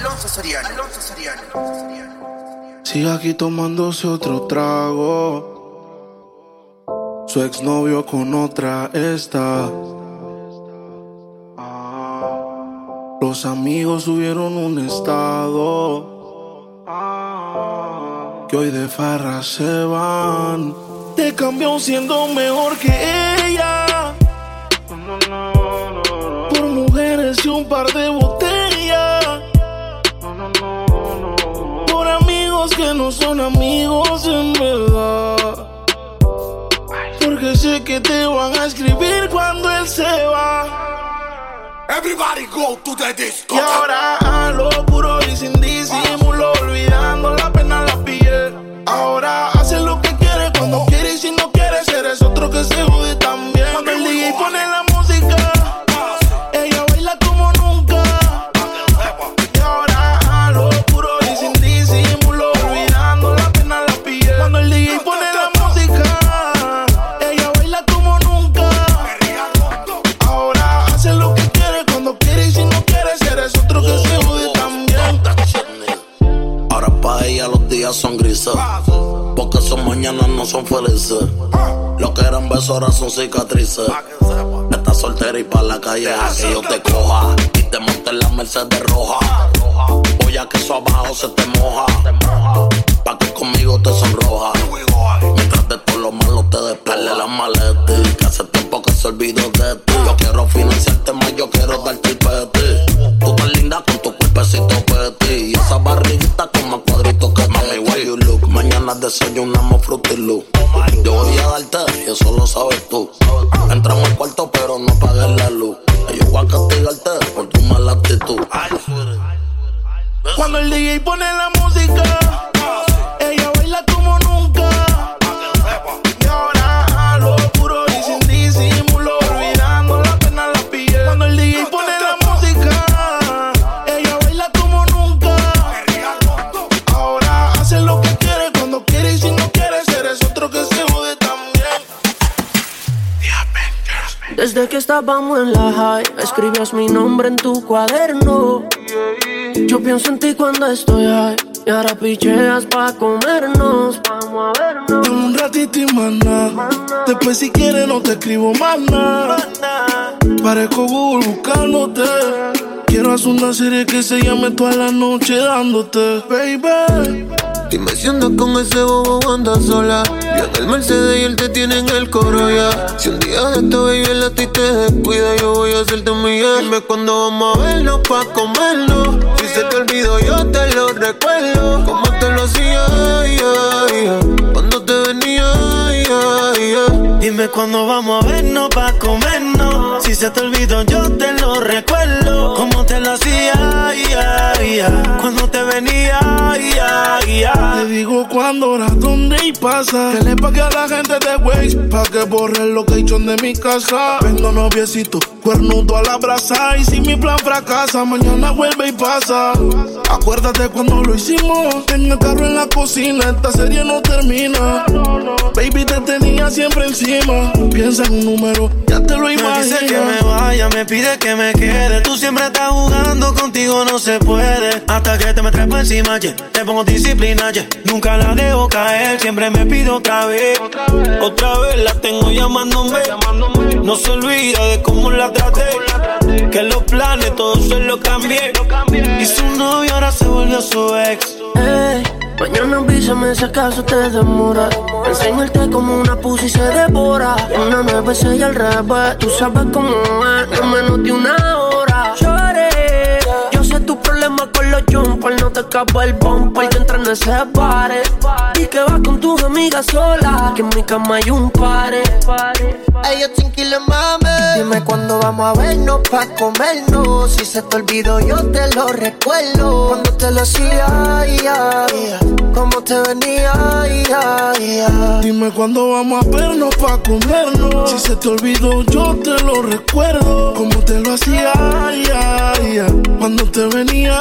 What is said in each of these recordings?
Alonso Soriano. Alonso Soriano. Sigue aquí tomándose otro trago. Su exnovio con otra está. Los amigos subieron un estado. Que hoy de farra se van. Te cambió siendo mejor que ella. Por mujeres y un par de botellas. Amigos que no son amigos en verdad. Porque sé que te van a escribir cuando él se va. Everybody go to the disco. Y ahora a lo puro y sin disimulo, olvidando la pena la piel. Ahora hace lo que quiere cuando quiere y si no quiere, eres otro que se ella los días son grises. Porque son mañanas no son felices. Lo que eran besos ahora son cicatrices. Estás soltera y pa' la calle a que yo te coja. Y te monte en la Mercedes roja. Voy a que eso abajo se te moja. Pa' que conmigo te sonroja. Mientras de todo lo malo te despele la maleta. Que hace tiempo que se olvidó de ti. Yo quiero financiarte más, yo quiero darte el peti. Desayunamos fruity loop. Yo voy a darte y eso lo sabes tú. Entramos al cuarto pero no pagues la luz. Yo voy a castigarte por tu mala actitud. Cuando el DJ pone la música, Desde que estábamos en la high, escribías mi nombre en tu cuaderno. Yo pienso en ti cuando estoy high. Y ahora picheas pa' comernos. Vamos a vernos. Dame un ratito y nada. Después si quieres no te escribo más nada. Parezco Google buscándote. Quiero hacer una serie que se llame toda la noche dándote, baby. Dime si andas con ese bobo o andas sola. Yo en el Mercedes y él te tiene en el coro ya. Si un día de esto baby el a ti te descuida, yo voy a hacerte un millón. Dime cuándo vamos a vernos pa' comernos. Si se te olvidó, yo te lo recuerdo. Como te lo hacía, cuando te venía, yeah. Dime cuándo vamos a vernos pa' comernos. Si se te olvidó, yo te lo recuerdo. Te lo hacía, yeah, yeah. cuando te venía, yeah. Te digo cuándo, hora, dónde y pasa. Que le pague a la gente de Waze pa' que borre el location de mi casa. Vendo noviecito, cuernudo a la brasa. Y si mi plan fracasa, mañana vuelve y pasa. Acuérdate cuando lo hicimos. En el carro en la cocina, esta serie no termina. Baby, te tenía siempre encima. Piensa en un número, ya te lo Me imaginas. dice que me vaya, me pide que me quede. Tú siempre estás jugando, contigo no se puede. Hasta que te me trepo encima, yeah. te pongo disciplina, yeah. Nunca la dejo caer, siempre me pido otra vez. Otra vez la tengo llamándome. No se olvida de cómo la traté. Que los planes todos se los cambié. Y su novio ahora se volvió su ex. Ey, mañana avísame si acaso te demora. Enseñarte como una pussy se devora. Una nueve veces y al revés. Tú sabes cómo es, en menos de una problema con No escapa el bumper. Yo entré en ese pare. Y que vas con tus amigas sola. Que en mi cama hay un pare. Ellos tranquilos, mami. Dime cuándo vamos a vernos pa' comernos. Si se te olvidó, yo te lo recuerdo. Cuando te lo hacía, yeah, yeah. Como te venía, yeah, yeah. Dime cuándo vamos a vernos pa' comernos. Si se te olvidó, yo te lo recuerdo. Como te lo hacía. Cuando te venía,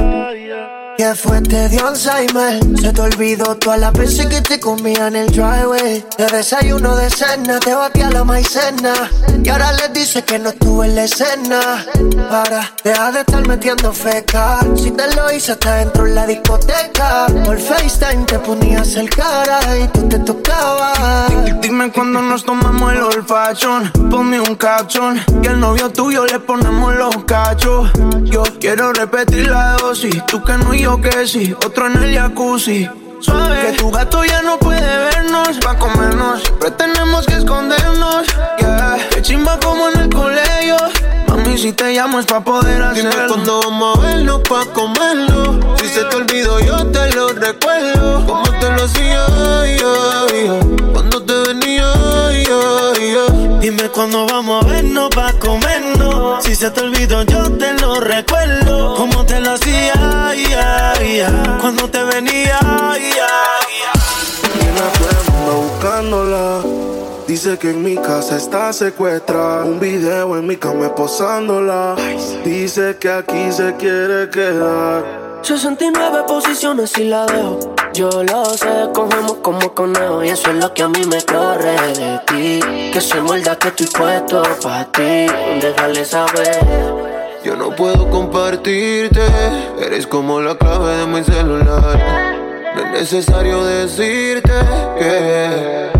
ya, ya. ¿Qué fue? Te dio Alzheimer. Se te olvidó todas las veces que te comía en el driveway. De desayuno de cena, te batía la maicena. Y ahora le dices que no estuve en la escena. Para, deja de estar metiendo feca. Si te lo hice hasta dentro en la discoteca. Por FaceTime te ponías el cara y tú te tocabas. Dime cuando nos tomamos el olfachón. Ponme un caption. Que el novio tuyo le ponemos los cachos. Yo quiero repetir la dosis. Tú que no y que sí. Otro en el jacuzzi. Suave. Que tu gato ya no puede vernos. Pa' comernos. Siempre tenemos que escondernos. Yeah. Que chimba como en el colegio. Mami, si te llamo es pa' poder hacerlo. Dime cuando vamos a vernos pa' comerlo. Si se te olvidó, yo te lo recuerdo. Como te lo hacía, cuando te venía, Dime cuando vamos a vernos pa' comernos. Si se te olvidó, yo te lo recuerdo. Como te lo hacía, cuando te venía, Una buscándola. Dice que en mi casa está secuestrada. Un video en mi cama posándola. Dice que aquí se quiere quedar. 69 posiciones y la dejo. Yo lo sé, cogemos como conejo. Y eso es lo que a mí me corre de ti. Que se muerda que estoy puesto para ti. Déjale saber. Yo no puedo compartirte. Eres como la clave de mi celular. No es necesario decirte que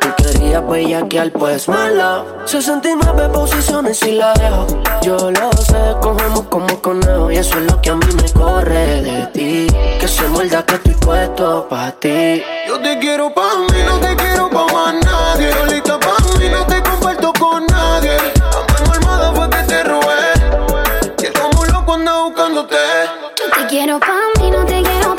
Tú querías bellaquear, pues mala. 69 posiciones y la dejo. Yo lo sé, cogemos como conejo. Y eso es lo que a mí me corre de ti. Que se muerda que estoy puesto pa' ti. Yo te quiero pa' mí, no te quiero pa' más nadie. Solita pa' mí, no te comparto con nadie. A mano armada fue que te robé. Y es como loco anda buscándote. Yo te quiero pa' mí, no te quiero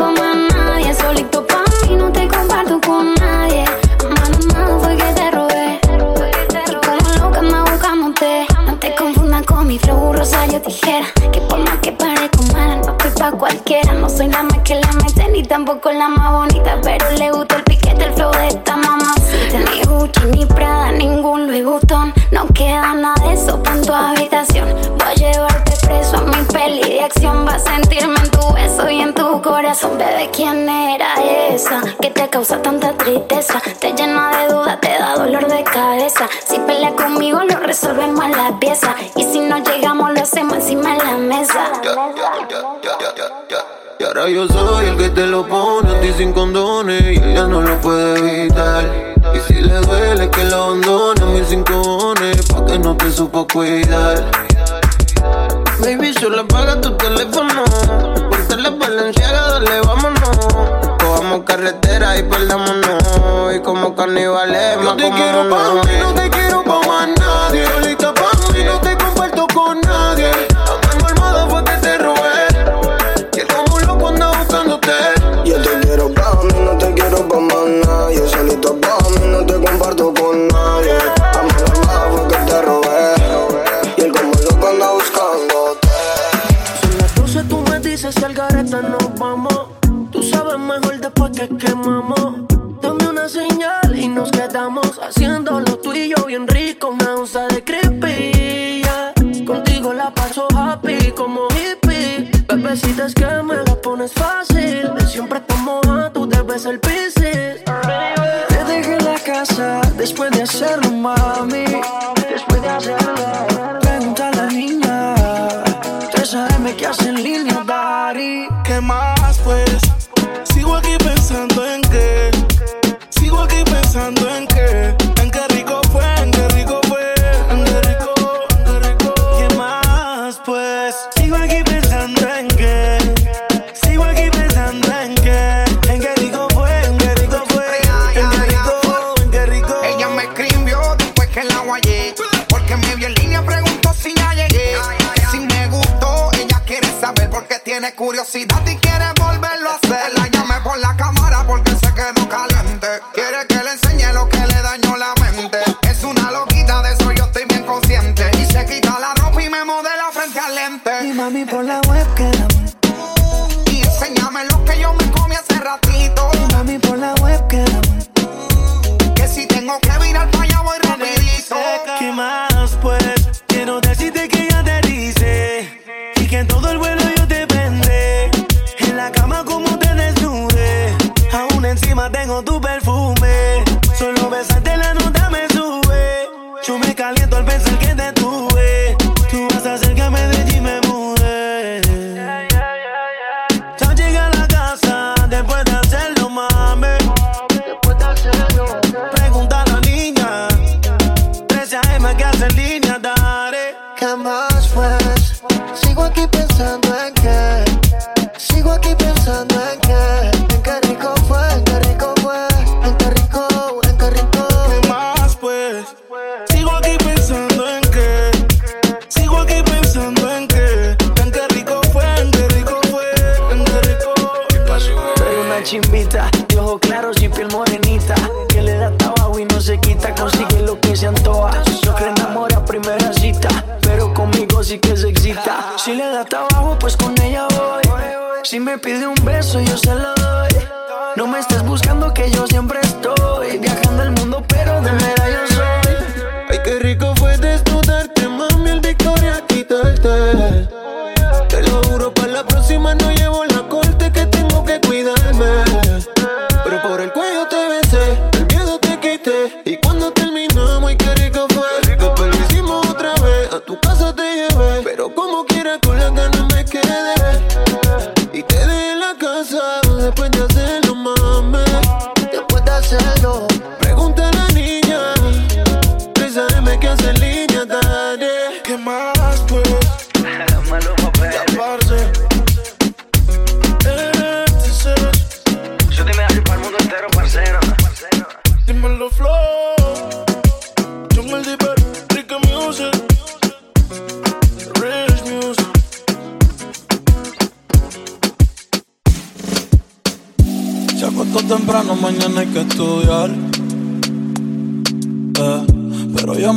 Tijera. Que por más que parezco mala, no estoy pa' cualquiera. No soy la más que la mete, ni tampoco la más bonita. Pero le gusta el piquete, el flow de esta mamacita. Ni Gucci, ni Prada, ningún Louis Vuitton. No queda nada de eso en tu habitación. Voy a llevarte preso a mi peli de acción. Vas a sentirme corazón. Bebé, ¿quién era esa? Que te causa tanta tristeza. Te llena de dudas, te da dolor de cabeza. Si peleas conmigo, lo resolvemos en la pieza. Y si no llegamos, lo hacemos encima de la mesa. Y ahora yo soy el que te lo pone a ti sin condones y ella no lo puede evitar. Y si le duele que lo abandone a mis cinco que no te supo cuidar. Baby, solo apaga tu teléfono. Ponte la valenciaga, dale, vámonos. Cojamos carretera y perdámonos. Y como carnivales, Yo te quiero pa' mí, no te quiero pa' más nadie. Chimbita, de ojos claros y piel morenita Que le da tabaco y no se quita, consigue lo que se antoja. Lo que enamora a primera cita, pero conmigo sí que se excita. Si le da trabajo, pues con ella voy. Si me pide un beso, yo se lo doy. No me estés buscando que yo siempre estoy. Viajando el mundo, pero de mera yo soy. Ay, qué rico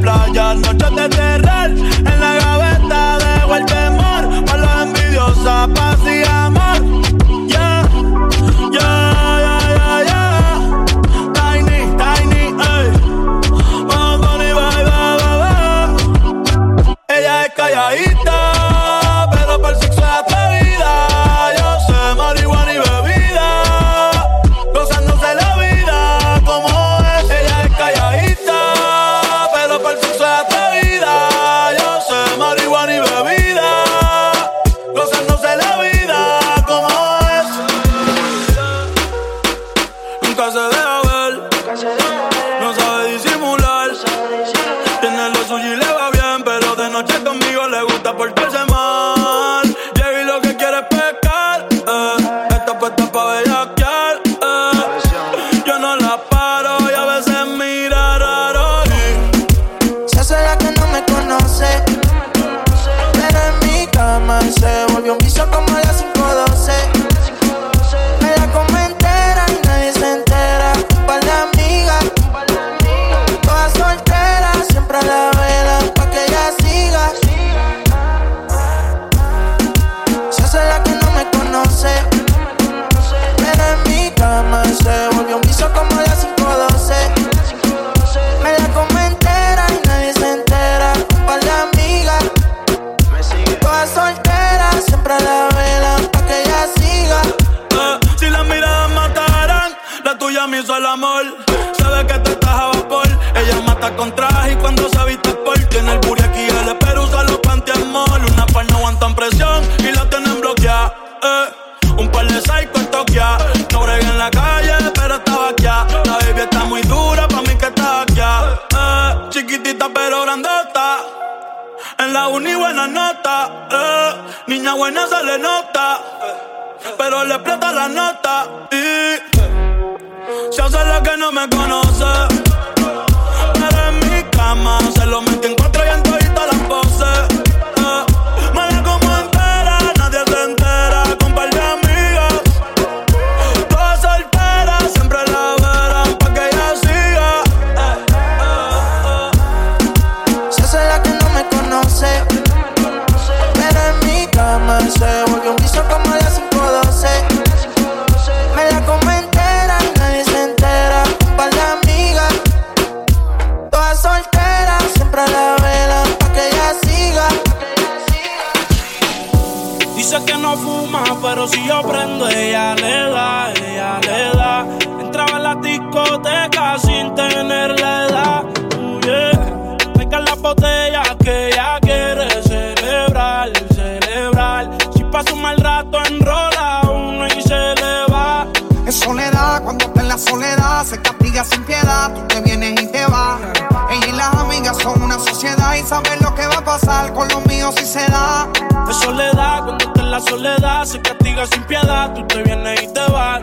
playa, noches de terror. En la pero grandota. En la uni buena nota. Eh, niña buena se le nota pero le explota la nota y se hace la que no me conoce. Pero en mi cama se lo metí pero si yo prendo, ella le da, ella le da. Entraba en la discoteca sin tener la edad. Uh, yeah. Traigan la botella que ella quiere celebrar, celebrar. Si pasa un mal rato, enrola uno y se le va. Es soledad, cuando está en la soledad se castiga sin piedad. Tú te vienes y te vas. Y saben lo que va a pasar con los míos si se da. De soledad, cuando está en la soledad, se castiga sin piedad. Tú te vienes y te vas.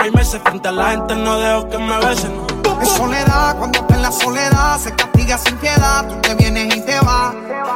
hay meses. Frente a la gente no dejo que me besen. Es soledad, cuando está en la soledad se castiga sin piedad. Tú te vienes y te vas.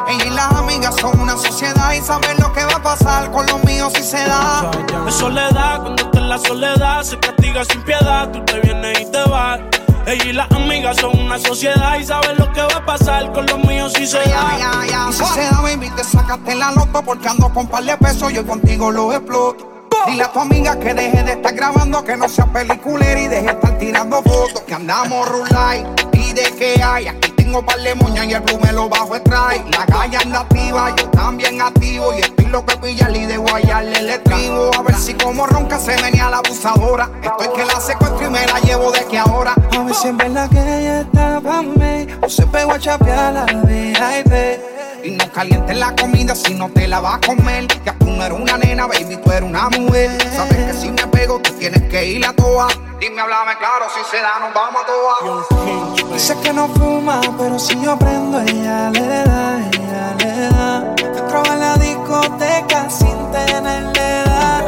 Ella y las amigas son una sociedad y saben lo que va a pasar con los míos si se da. Es soledad, cuando está en la soledad, se castiga sin piedad. Tú te vienes y te vas. Ella y las amigas son una sociedad y saben lo que va a pasar con los míos si se da. ya, ya. Y si se da, baby, te sacaste la loto porque ando con par de pesos. Yo contigo lo exploto. Dile a tu amiga que deje de estar grabando, que no sea peliculera y deje de estar tirando fotos. Que andamos rulay y de que hay. Aquí tengo par de moñas y el blue me lo bajo extrae. La calle anda activa, yo también activo. Y estoy lo que pillar y de guayarle el estribo. A ver si como ronca se venía la abusadora. Estoy que la secuestro y me la llevo de que ahora. A ver si es verdad que ella está pa' mí O se pegó a chapear la VIP Y no calientes la comida si no te la vas a comer. Ya tú no eres una nena, baby, tú eres una mujer. Sabes que si me pego, tú tienes que ir a toa. Dime, háblame claro, si se da, nos vamos a toa. Dice que no fuma, pero si yo prendo, ella le da, ella le da. Traba en la discoteca sin tenerle edad.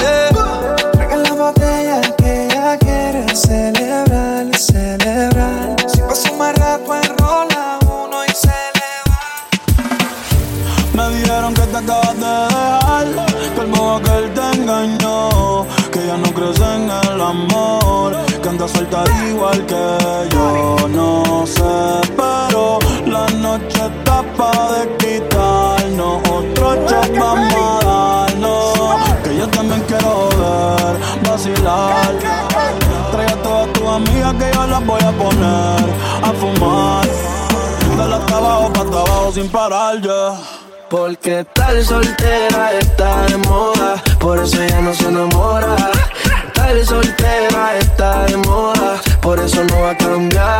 Yeah. Traigan la botella que ella quiere celebrar, celebrar. Si un mal rato, enrola Me dijeron que te acabas de dejar, que el bobo que él te engañó, que ya no crees en el amor, que anda suelta igual que yo. No sé, pero la noche está pa' de quitarnos, otro shot vamos a darnos, que yo también quiero ver, vacilar. Trae a todas tus amigas que yo las voy a poner a fumar. De la abajo pa' abajo sin parar ya. Porque tal soltera está de moda, por eso ella no se enamora. Tal soltera está de moda, por eso no va a cambiar.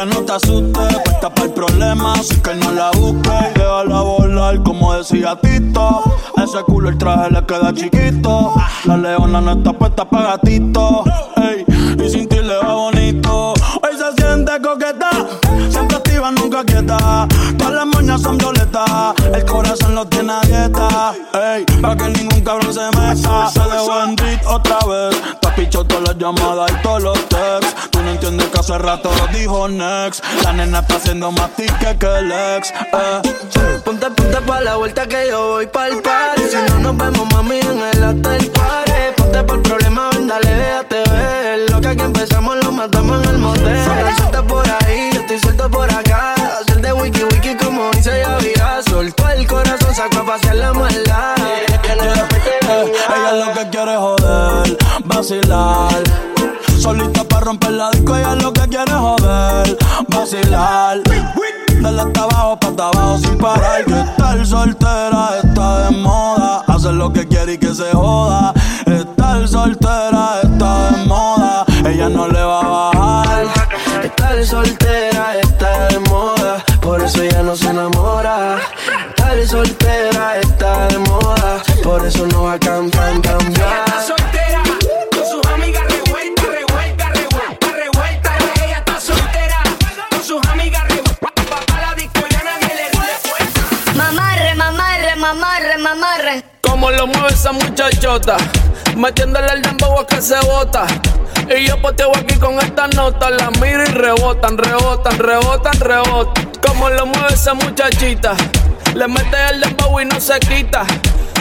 Ella no te asustes. Puesta para el problema, así que no la busques. Y déjala volar, como decía Tito. Ese culo el traje le queda chiquito. La leona no está puesta para gatito. Y sin ti le va bonito. Hoy se siente coqueta, siempre activa, Todas las moñas son violetas, el corazón lo tiene a dieta. Ey, para que ningún cabrón se meta. Se dejó en otra vez. Te has pichado todas las llamadas y todos los texts. Tú no entiendes que hace rato lo dijo Next. La nena está haciendo más tique que el ex. Eh. Ponte, ponte pa' la vuelta que yo voy pa'l party Si no nos vemos, mami, en el hotel party Ponte por problema, ven, dale, déjate ver Lo que aquí empezamos lo matamos en el motel Suelta por ahí, yo estoy suelto por acá Hacer de wiki wiki como dice Yavira Soltó el corazón, sacó a pasear la maldad Eh, ella lo que quiere joder, vacilar. Solita para romper la disco, ella lo que quiere joder, vacilar. Dale hasta abajo, pa' abajo sin parar. Que estar soltera está de moda. Hacer lo que quiere y que se joda. Estar soltera está de moda. Ella no le va a bajar. Estar soltera está de moda, por eso ya no se enamora. Estar soltera está de moda, por eso no va a cambiar, cambiar. Está soltera, con sus amigas revueltas, revueltas, revueltas, revueltas. Ella está soltera, con sus amigas revueltas. Va pa' la disco y a nadie le rinde cuenta. Mamarre, mamarre, mamarre, mamarre. Como lo mueve esa muchachota, metiéndole el dembow a que se bota. Y yo poteo aquí con estas notas, las miro y rebotan, rebotan, rebotan, rebotan. Como lo mueve esa muchachita, le mete el dembow y no se quita.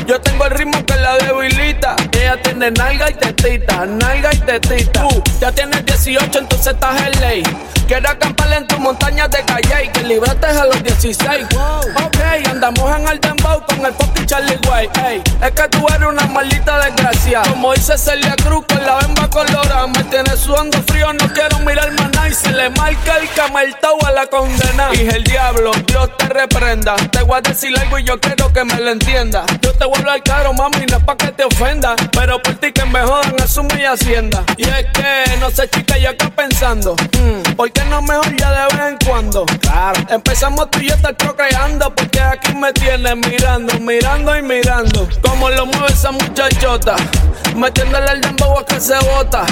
Yo tengo el ritmo que la debilita. Ella tiene nalga y tetita, nalga y tetita. Tú ya tienes 18, entonces estás en ley. Quiero acampar en tu montaña de calle que libraste a los 16. Ok, andamos en el dembow con el y Charlie Way. Ey, es que tú eres una maldita desgracia. Como dice Celia Cruz con la bemba colorada. Me tiene sudando frío, no quiero mirar más nada. Y se le marca el cameltao a la condena. Y el diablo, Dios te reprenda. Te voy a decir algo y yo quiero que me lo entienda. Yo te voy a hablar claro, mami, no es pa' que te ofenda. Pero por ti que me jodan, asume y hacienda. Y es que, no sé, chica, yo acá pensando. mm, ¿Por qué no mejor ya de vez en cuando? Claro. Empezamos tú y yo estar procreando. Porque aquí me tienes mirando, mirando y mirando. Como lo mueve esa muchachota. Metiéndole el dembow a que se bota.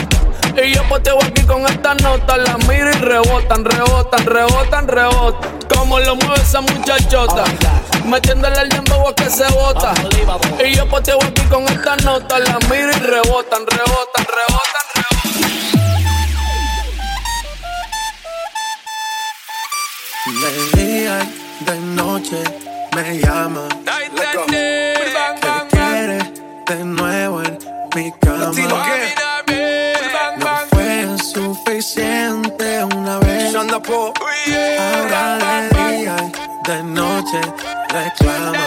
Y yo poteo aquí con estas notas, las miro y rebotan, rebotan, rebotan, rebotan. Como lo mueve esa muchachota. Metiéndole el dembow a que se bota. Y yo poteo aquí con estas notas. Las miro y rebotan, rebotan, de noche reclama.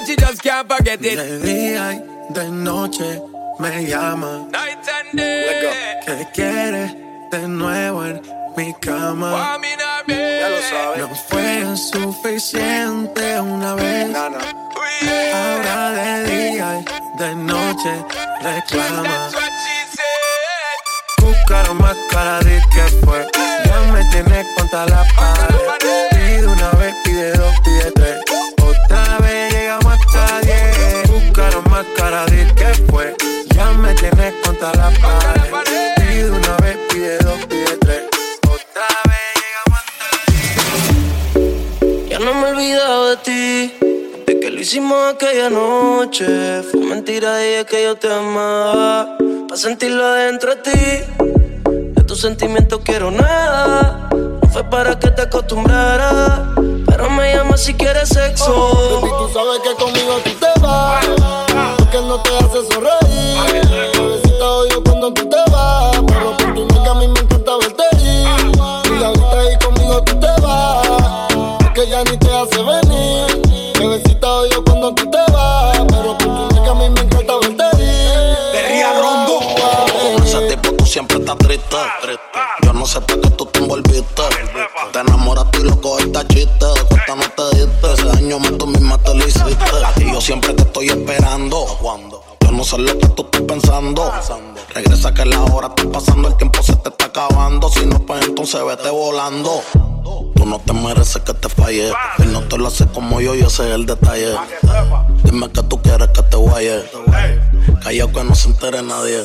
said she just can't forget it. De día y de noche me llama. Night and day. Que quiere de nuevo en mi cama. Not be. No fue suficiente una vez. Ahora de día y de noche reclama. Buscaron más cara de que fue. Ya me tienes contra la pared. Pide una vez, pide dos, pide tres. Otra vez hasta Buscaron más cara de que fue. Ya me tienes contra la pared. Pide una vez, pide dos, pide tres. Otra vez llegamos Ya no me he olvidado de ti, de que lo hicimos aquella noche. Fue mentira, dije que yo te amaba, para sentirlo adentro de ti. De tus sentimientos quiero nada, no fue para que te acostumbraras. Pero me llama si quieres sexo. Baby, tú sabes que conmigo tú te vas. Porque no te hace sonreír. Bebecita odio cuando tú te vas. Pero por tu nega a mí me encanta verte ir. Y ahorita ahí conmigo tú te vas. Porque ya ni te hace venir. Bebecita odio cuando tú te vas. Pero por tu nega a mí me encanta verte ir. Perría rondo. Con ese tipo tú siempre estás triste. Yo no sé por qué tú te envolviste. Te enamoraste y loco esta chiste. De cuenta no te diste. Ese daño más tú misma te lo hiciste. A ti yo siempre te estoy esperando. Yo no sé lo que tú estás pensando. Regresa que la hora está pasando, el tiempo se te está acabando. Si no, pues entonces vete volando. Tú no te mereces que te falle. Él no te lo hace como yo, yo sé el detalle. Dime que tú quieres que te guaye. Callao que no se entere nadie.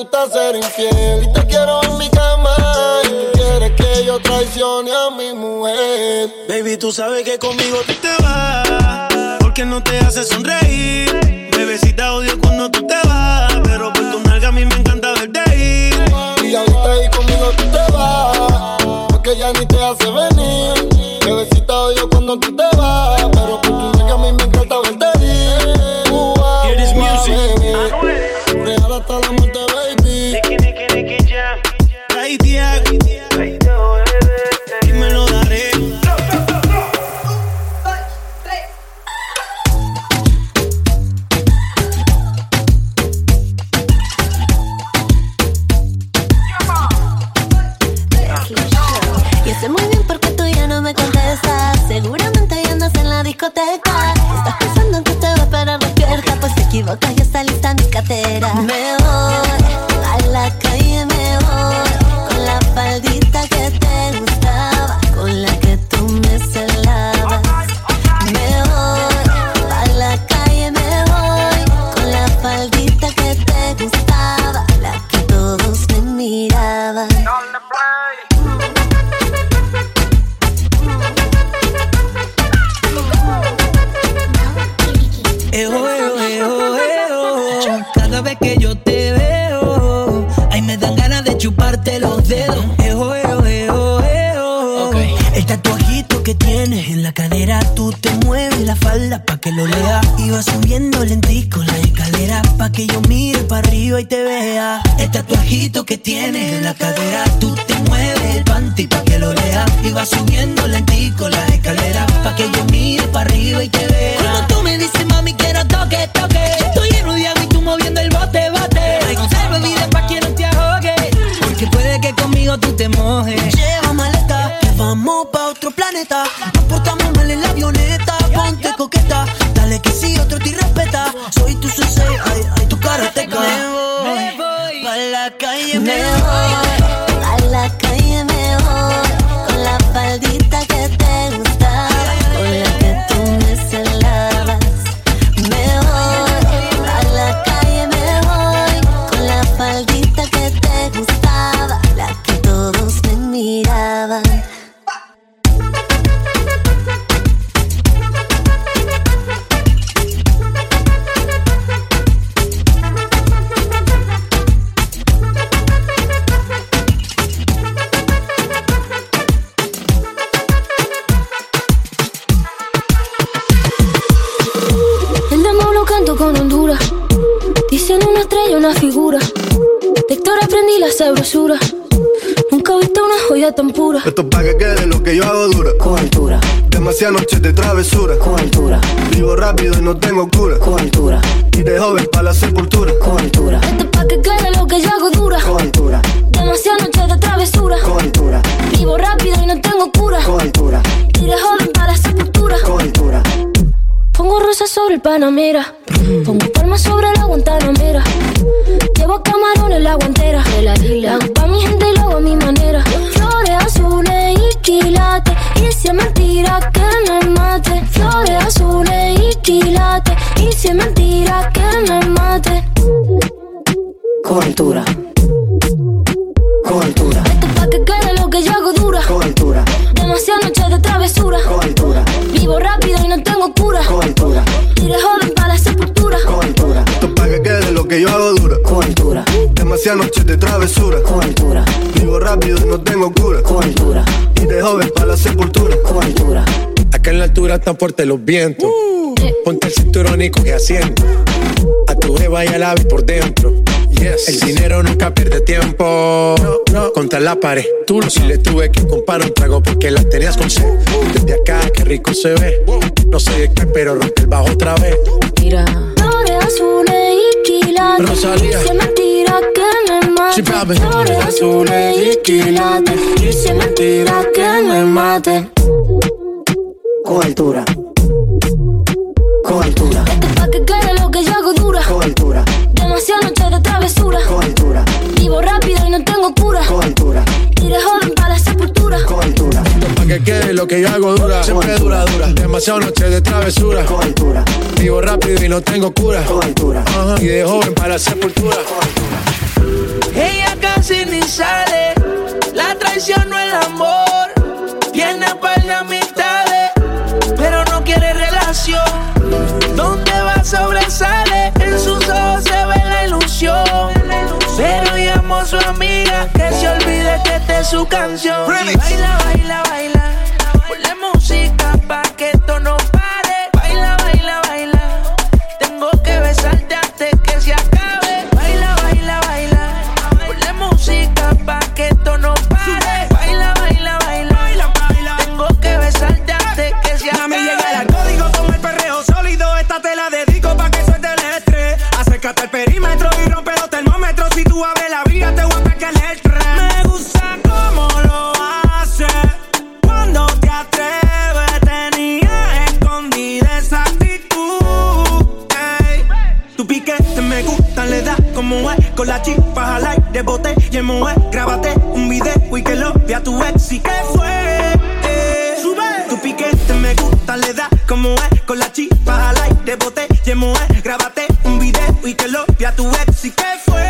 gusta ser infiel. Y te quiero en mi cama y tú quieres que yo traicione a mi mujer. Baby, tú sabes que conmigo tú te vas. Porque no te hace sonreír. Bebecita odio cuando tú te vas. Pero por tu nalga a mí me encanta verte ir. Y ahorita ahí conmigo tú te vas, porque ya ni te hace tú te mueves el panty pa' que lo lea. Y vas subiendo Panamera. Pongo palmas sobre la Guantanamera. Llevo camarones en la guantera. De la isla. Pa' mi gente y lo hago a mi manera. Flores azules y quilates. Y si es mentira que me mate. Flores azules y quilates. Y si es mentira que me mate. Con que yo hago dura. con altura, Demasiadas noches de travesura. con altura, Vivo rápido y no tengo cura. con altura, Y de joven para la sepultura. con altura. Acá en la altura están fuertes los vientos. Ponte el cinturón y coge asiento. A tu jeva y al ave por dentro. El dinero nunca pierde tiempo. Contra la pared. Tú si le tuve que comprar un trago porque la tenías con sed. Desde acá, qué rico se ve. No sé de qué, pero rompe el bajo otra vez. Mira. Azules y quilates. Rosalía. Es mentira que me mate. Sí. Flores azules y quilates. Es mentira que me mate. Con altura, con altura, Esto es pa' que quede lo que yo hago dura. con altura, Demasiadas noches de travesura. con altura, Vivo rápido y no tengo cura. con altura, Y de joven para la sepultura. con altura, Pa' que quede lo que yo hago dura. Siempre dura, dura. Demasiado noches de travesura. con altura, Vivo rápido y no tengo cura. con altura, Ajá. Y de joven para la sepultura. Ella casi ni sale, la traición no el amor. Tiene par de amistades, pero no quiere relación. Donde va sobresale, en sus ojos se ve la ilusión. Pero llamó a su amiga que se olvide que esta es su canción. Y baila, baila, baila, ponle música pa' el moe. Grábate un video y que lo vea tu ex. ¿Y qué fue? Eh, Sube. Tu piquete me gusta, le da como es. Con la chispa al aire, bote el moe. Grábate un video y que lo vea tu ex. ¿Y qué fue?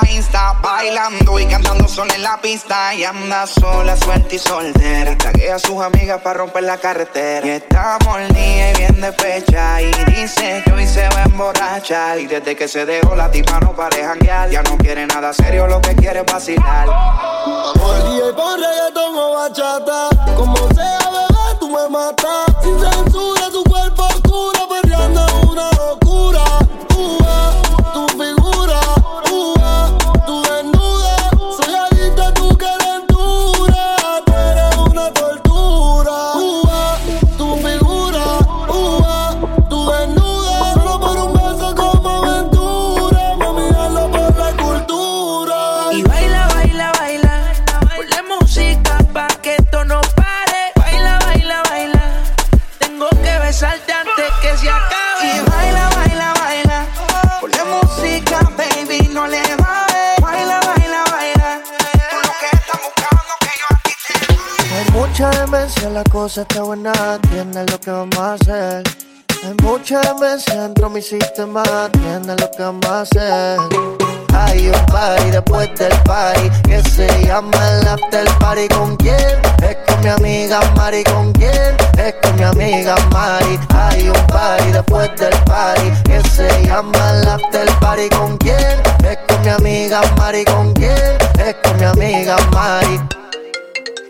Insta, bailando y cantando sola en la pista. Y anda sola, suelta y soltera. Tragué a sus amigas para romper la carretera. Y está mordida y bien despecha. Y dice que hoy se va a emborrachar. Y desde que se dejó la tipa no para janguear. Ya no quiere nada serio, lo que quiere es vacilar. Por día y por reggaetón o bachata. Como sea, bebé, tú me matas. Está buena. Entiende lo que vamos a hacer. Hay mucha demencia dentro de mi sistema. Entiende lo que vamos a hacer. Hay un party después del party que se llama el after party. ¿Con quién? Es con mi amiga Mari. ¿Con quién? Es con mi amiga Mari. Hay un party después del party que se llama el after party. ¿Con quién? Es con mi amiga Mari. ¿Con quién? Es con mi amiga Mari.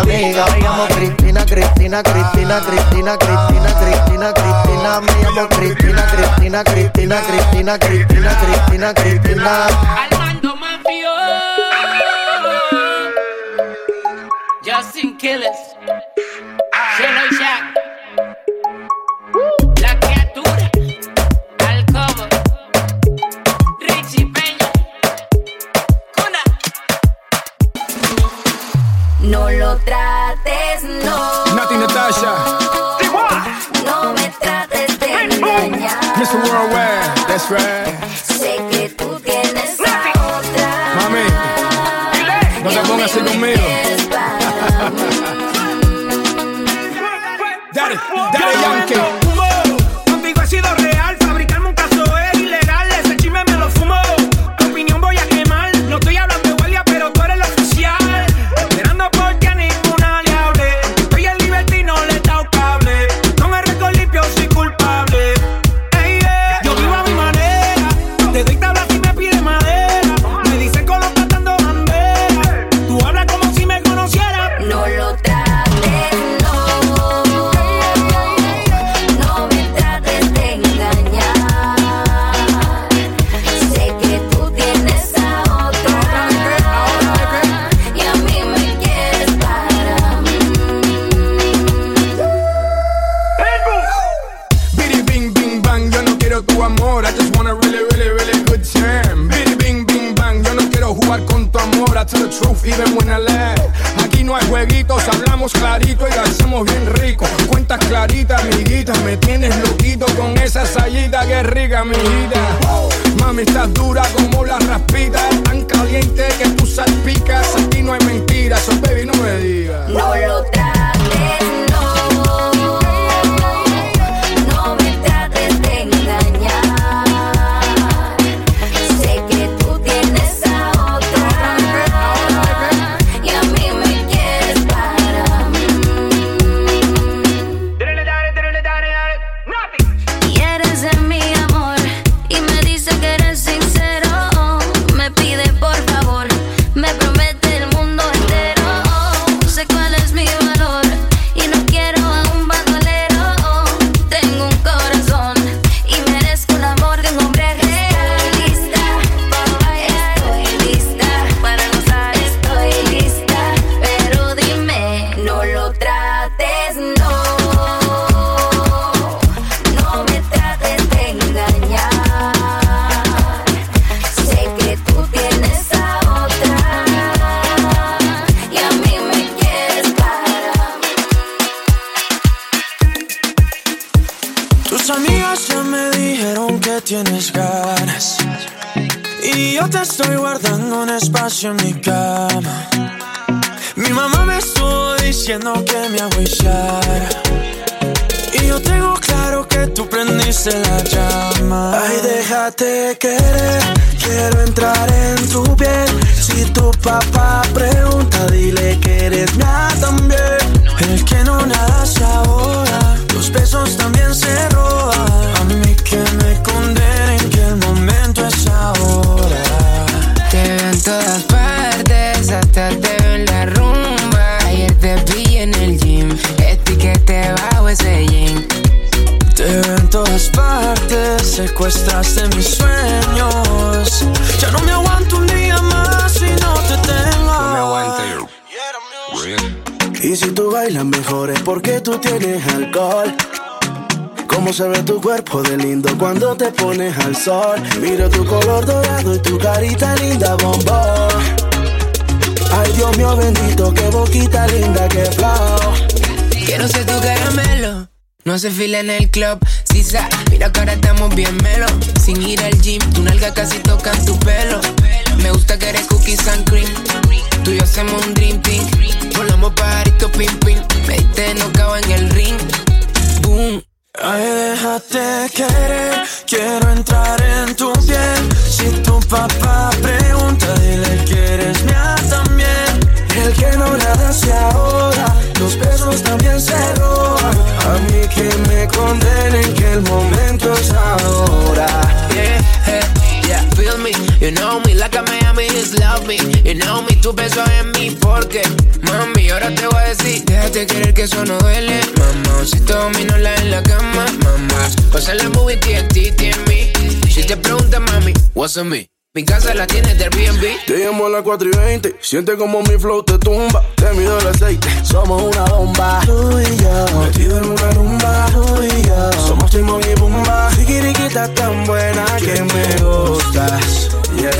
Amiga Me llamo Cristina, Cristina, Cristina, Cristina, Cristina, Cristina, Cristina. Me llamo Cristina, Cristina, Cristina, Cristina, Cristina, Cristina, Cristina. Armando Mafio. Justin Killers. No lo trates, no. Nati Natasha, No me trates de engañar. Mr. Worldwide, that's right. Sé que tú tienes a otra. Mami, no te pongas así conmigo. Alcohol. Cómo se ve tu cuerpo de lindo cuando te pones al sol. Miro tu color dorado y tu carita linda bombón. Ay Dios mío bendito, qué boquita linda, qué flow. Quiero ser tu caramelo. No se fila en el club, sisa. Mira que ahora estamos bien melo. Sin ir al gym, tu nalga casi toca tu pelo. Me gusta que eres cookies and cream. Tú y yo hacemos un dream team. Volamos pajarito pim pim. Me diste no en el ring. Boom. Ay, déjate querer, quiero entrar en tu piel. Si tu papá pregunta, dile que eres mía también. El que no nada se ahoga, los besos también se roban. A mí que me condenen que el momento es ahora. Yeah, yeah, feel me. You know me like a Miami just love me. You know me, tu beso en mí porque, mami, ahora te voy a decir, déjate querer que eso no duele, mamá. Si domino la en la cama, mamá. Pasa la movie TNT en mí. Si te preguntas, mami, what's on me? Mi casa la tienes de Airbnb. Te llamo a las 4 y 20, siente como mi flow te tumba. Te mido el aceite, somos una bomba. Tú y yo, metido en una rumba. Tú y yo, somos Timon y Pumba. Sigiriquita tan buena que me gustas. Yeah.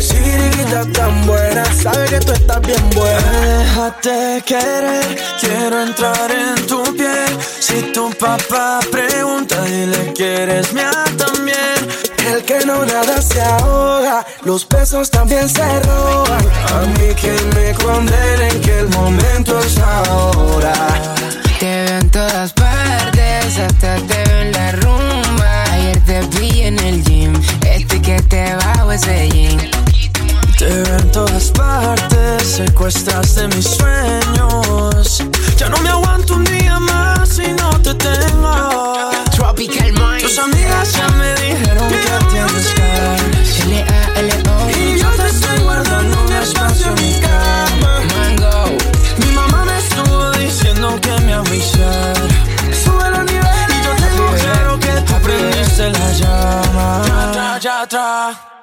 Sigiriquita tan buena, sabe que tú estás bien buena. Déjate querer, quiero entrar en tu piel. Si tu papá pregunta, dile que eres mía también. El que no nada se ahoga, los besos también se roban. A mí que me condenen que el momento es ahora. Te veo en todas partes, hasta te veo en la rumba. Ayer te vi en el gym, etiquete bajo ese jean. Te veo en todas partes, secuestraste mis sueños. Ya no me aguanto un día más si no te tengo. Tropical Mind. Tus amigas ya me dijeron que tienes ganas. L-A-L-O. Y yo te estoy guardando un espacio en mi cama. Mango. Mi mamá me estuvo diciendo que me avisara. Sube el nivel. Y yo tengo claro que tú prendiste la llama. Ya, ya, ya,